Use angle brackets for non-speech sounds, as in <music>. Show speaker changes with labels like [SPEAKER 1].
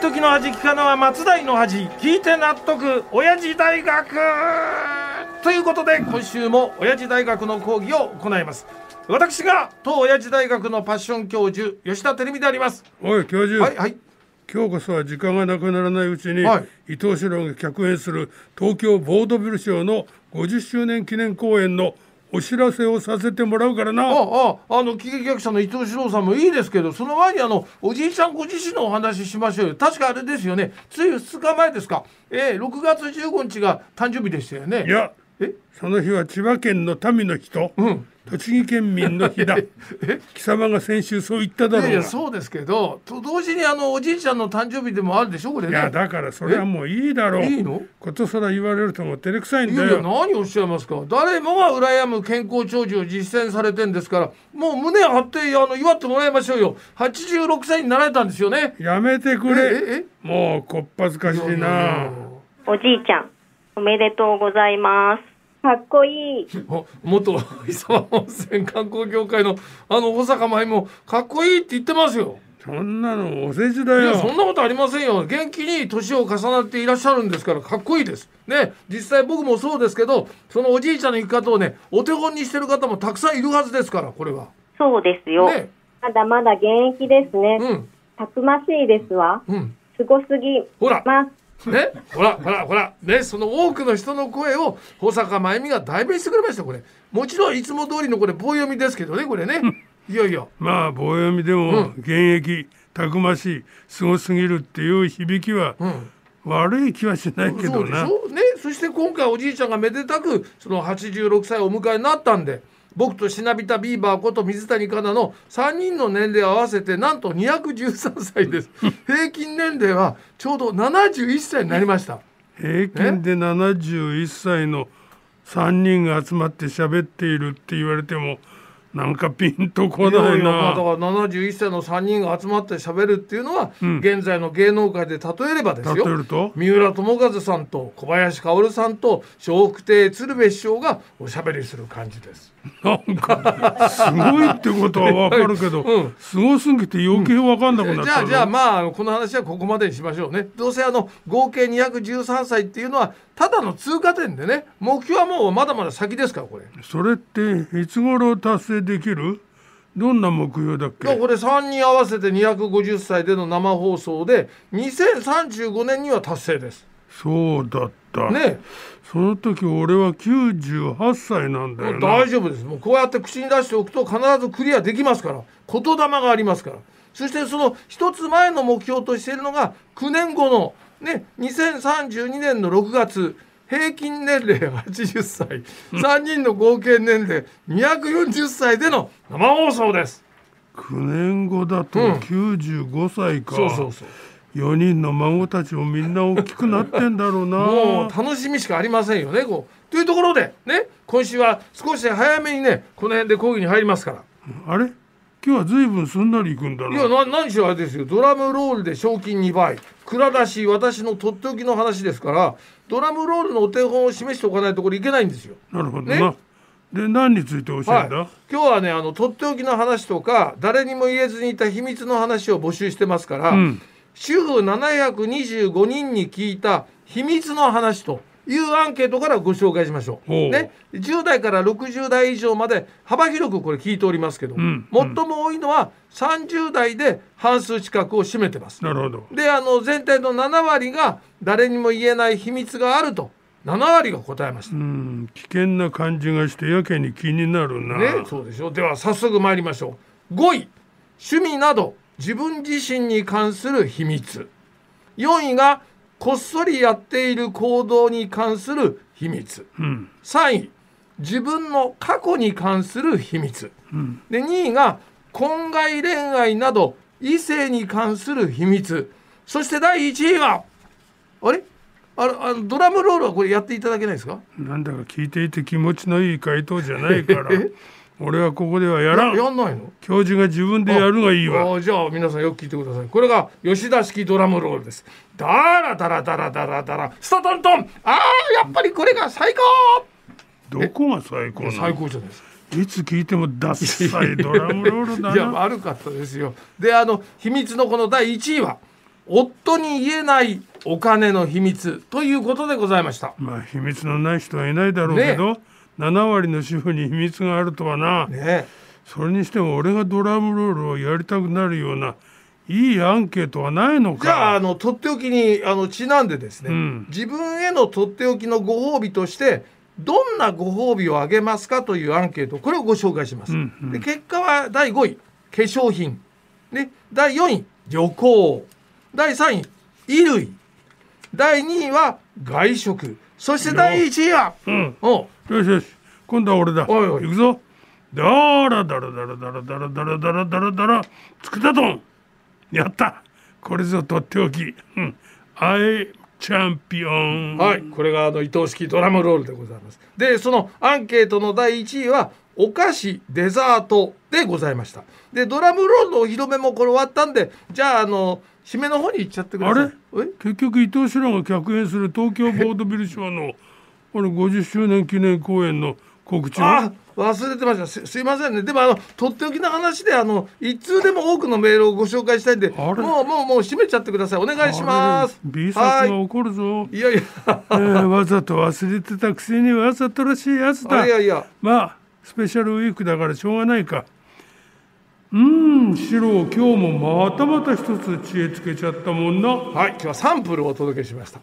[SPEAKER 1] っておきの味聞かのは松代の恥聞いて納得。親父大学。ということで今週も親父大学の講義を行います。私が当親父大学のパッション教授吉田照美であります。
[SPEAKER 2] おい教授、
[SPEAKER 1] はいはい。
[SPEAKER 2] 今日こそは時間がなくならないうちに、
[SPEAKER 1] はい。
[SPEAKER 2] 伊藤四郎が客演する東京ボードビルショーの50周年記念公演のお知らせをさせてもらうからな。
[SPEAKER 1] あああの喜劇役者の伊藤四郎さんもいいですけどその前にあのおじいちゃんご自身のお話ししましょうよ。確かあれですよね。つい2日前ですか。えー、6月15日が誕生日でしたよね。
[SPEAKER 2] いや
[SPEAKER 1] え？
[SPEAKER 2] その日は千葉県の民の日と、
[SPEAKER 1] うん
[SPEAKER 2] 栃木県民の日だ貴様が先週そう言っただ
[SPEAKER 1] いやい
[SPEAKER 2] ろうが。
[SPEAKER 1] やそうですけどと同時にあのおじいちゃんの誕生日でもあるでしょ？これね。
[SPEAKER 2] いやだからそれはもういいだろう。
[SPEAKER 1] いいの？
[SPEAKER 2] ことさら言われるとも照れくさいん
[SPEAKER 1] いやいや
[SPEAKER 2] だよ
[SPEAKER 1] 何をおっしゃいますか？誰もが羨む健康長寿を実践されてんですからもう胸張ってあの祝ってもらいましょうよ。86歳になられたんですよね。
[SPEAKER 2] やめてく
[SPEAKER 1] え？
[SPEAKER 2] れ
[SPEAKER 1] え？
[SPEAKER 2] もうこっぱずかしい
[SPEAKER 1] え
[SPEAKER 2] な
[SPEAKER 3] おじいちゃん、おめでとうございます。かっこいい。<laughs>
[SPEAKER 1] お元伊沢温泉観光協会のあの保坂舞もかっこいいって言ってますよ
[SPEAKER 2] そんなのお世辞だ
[SPEAKER 1] いや
[SPEAKER 2] よ
[SPEAKER 1] そんなことありませんよ元気に年を重ねていらっしゃるんですからかっこいいですね実際僕もそうですけどそのおじいちゃんの生き方をねお手本にしてる方もたくさんいるはずですからこれは
[SPEAKER 3] そうですよ。
[SPEAKER 1] ね
[SPEAKER 3] まだまだ現役ですね。
[SPEAKER 1] うん
[SPEAKER 3] たくましいですわ。
[SPEAKER 1] うん
[SPEAKER 3] すごすぎ
[SPEAKER 1] ほら
[SPEAKER 3] ます。
[SPEAKER 1] ね、ほらほらほらねその多くの人の声を保坂真由美が代弁してくれましたこれ。もちろんいつも通りのこれ棒読みですけどねこれね。いやいや。
[SPEAKER 2] まあ棒読みでも現役たくましいすごすぎるっていう響きは
[SPEAKER 1] うん。
[SPEAKER 2] 悪い気はしないけ
[SPEAKER 1] そうでし
[SPEAKER 2] どな
[SPEAKER 1] ょ？ねそして今回おじいちゃんがめでたくその86歳をお迎えになったんで僕としなびたビーバーこと水谷香奈の3人の年齢を合わせてなんと213歳です。<laughs> 平均年齢はちょうど71歳になりました。
[SPEAKER 2] 平均で71歳の3人が集まって喋っているって言われてもなんかピンとこないいな
[SPEAKER 1] やまあだから71歳の3人が集まって喋るっていうのは、現在の芸能界で例えればです
[SPEAKER 2] 例え
[SPEAKER 1] よ
[SPEAKER 2] ると？
[SPEAKER 1] 三浦友和さんと小林薫さんと笑福亭鶴瓶師匠がおしゃべりする感じです。
[SPEAKER 2] なんかすごいってことはわかるけど、<laughs>
[SPEAKER 1] うん
[SPEAKER 2] すごすぎて余計わかんなくなった
[SPEAKER 1] じゃあじゃあまあこの話はここまでにしましょうね。どうせあの合計213歳っていうのはただの通過点でね目標はもうまだまだ先ですからこれ。
[SPEAKER 2] それっていつ頃達成できる？どんな目標だっけ？
[SPEAKER 1] これ3人合わせて250歳での生放送で2035年には達成です。
[SPEAKER 2] そうだった、
[SPEAKER 1] ね。
[SPEAKER 2] その時俺は98歳なんだよな。
[SPEAKER 1] 大丈夫です。もうこうやって口に出しておくと必ずクリアできますから。言霊がありますから。そしてその一つ前の目標としているのが9年後のね2032年の6月。平均年齢80歳。3人の合計年齢240歳での生放送です。
[SPEAKER 2] 9年後だと
[SPEAKER 1] うん。
[SPEAKER 2] 95歳か、
[SPEAKER 1] そうそうそう
[SPEAKER 2] 4人の孫たちもみんな大きくなってんだろうな。
[SPEAKER 1] もう楽しみしかありませんよねこう。というところでね今週は少し早めにねこの辺で講義に入りますから。
[SPEAKER 2] あれ？今日は随分すんなり行くんだ
[SPEAKER 1] いや
[SPEAKER 2] な
[SPEAKER 1] な何しろあれですよ。ドラムロールで賞金2倍。蔵出し私のとっておきの話ですからドラムロールのお手本を示しておかないとこれいけないんですよ。
[SPEAKER 2] なるほどな、
[SPEAKER 1] ね。
[SPEAKER 2] で何について教えんだ、
[SPEAKER 1] はい、今日はねあのとっておきの話とか誰にも言えずにいた秘密の話を募集してますから、
[SPEAKER 2] うん
[SPEAKER 1] 主婦725人に聞いた秘密の話というアンケートからご紹介しましょう。ね、10代から60代以上まで幅広くこれ聞いておりますけど、
[SPEAKER 2] ん。
[SPEAKER 1] 最も多いのは30代で半数近くを占めてます。
[SPEAKER 2] なるほど。
[SPEAKER 1] であの全体の7割が誰にも言えない秘密があると7割が答えました。
[SPEAKER 2] うん。危険な感じがしてやけに気になるな、
[SPEAKER 1] ね、そうでしょ。では早速参りましょう。5位。趣味など自分自身に関する秘密。4位がこっそりやっている行動に関する秘密。
[SPEAKER 2] うん。
[SPEAKER 1] 3位自分の過去に関する秘密。
[SPEAKER 2] うん。
[SPEAKER 1] で2位が婚外恋愛など異性に関する秘密。そして第1位はあれ？あのあのドラムロールはこれやっていただけないですか？
[SPEAKER 2] なんだか聞いていて気持ちのいい回答じゃないから。
[SPEAKER 1] え <laughs>
[SPEAKER 2] 俺はここではやらん。
[SPEAKER 1] やんないの？
[SPEAKER 2] 教授が自分でやるがいいわ。
[SPEAKER 1] ああじゃあ皆さんよく聞いてください。これが吉田式ドラムロールです。ダラダラダラダラダラ。スタトントン。あーやっぱりこれが最高。
[SPEAKER 2] どこが最高な
[SPEAKER 1] 最
[SPEAKER 2] の
[SPEAKER 1] 高じゃないですか。
[SPEAKER 2] いつ聞いてもダッサいドラムロールだ
[SPEAKER 1] いや
[SPEAKER 2] な
[SPEAKER 1] 悪かったですよ。であの秘密のこの第1位は夫に言えないお金の秘密ということでございました。
[SPEAKER 2] まあ秘密のない人はいないだろうけど、7割の主婦に秘密があるとはな、
[SPEAKER 1] ね
[SPEAKER 2] それにしても俺がドラムロールをやりたくなるようないいアンケートはないのか。
[SPEAKER 1] じゃああのとっておきにあのちなんでですね、
[SPEAKER 2] うん。
[SPEAKER 1] 自分へのとっておきのご褒美としてどんなご褒美をあげますかというアンケート。これをご紹介します。
[SPEAKER 2] うんうん。
[SPEAKER 1] で結果は第5位化粧品、ね、第4位旅行。第3位衣類。第2位は外食そして第1位は
[SPEAKER 2] うん。
[SPEAKER 1] お
[SPEAKER 2] よしよし。今度は俺だ。
[SPEAKER 1] おいおい。
[SPEAKER 2] 行くぞ。だらだらだらだらだらだらだらだらだらつくたとんやった。これぞとっておき。うん。アイチャンピオン
[SPEAKER 1] はい、これがあの伊藤式ドラムロールでございます。で、そのアンケートの第1位はお菓子デザートでございました。で、ドラムロールのお披露目もこれ終わったんで、じゃああの締めの方に行っちゃってください。
[SPEAKER 2] あれ？
[SPEAKER 1] え？
[SPEAKER 2] 結局伊藤四郎が客演する東京ボードビルショーのこれ50周年記念公演の告知は？
[SPEAKER 1] あ忘れてました。すすいませんね。でもあのとっておきの話であの一通でも多くのメールをご紹介したいんでもうもうもう閉めちゃってください。お願いします。
[SPEAKER 2] B 作
[SPEAKER 1] は
[SPEAKER 2] が起こるぞ、
[SPEAKER 1] いいやいや。
[SPEAKER 2] えーわざと忘れてたくせにわざとらしいやつだ
[SPEAKER 1] いやいや。
[SPEAKER 2] まあスペシャルウィークだからしょうがないかうんシロ今日もまたまた一つ知恵つけちゃったもんな。
[SPEAKER 1] はい今日はサンプルをお届けしました。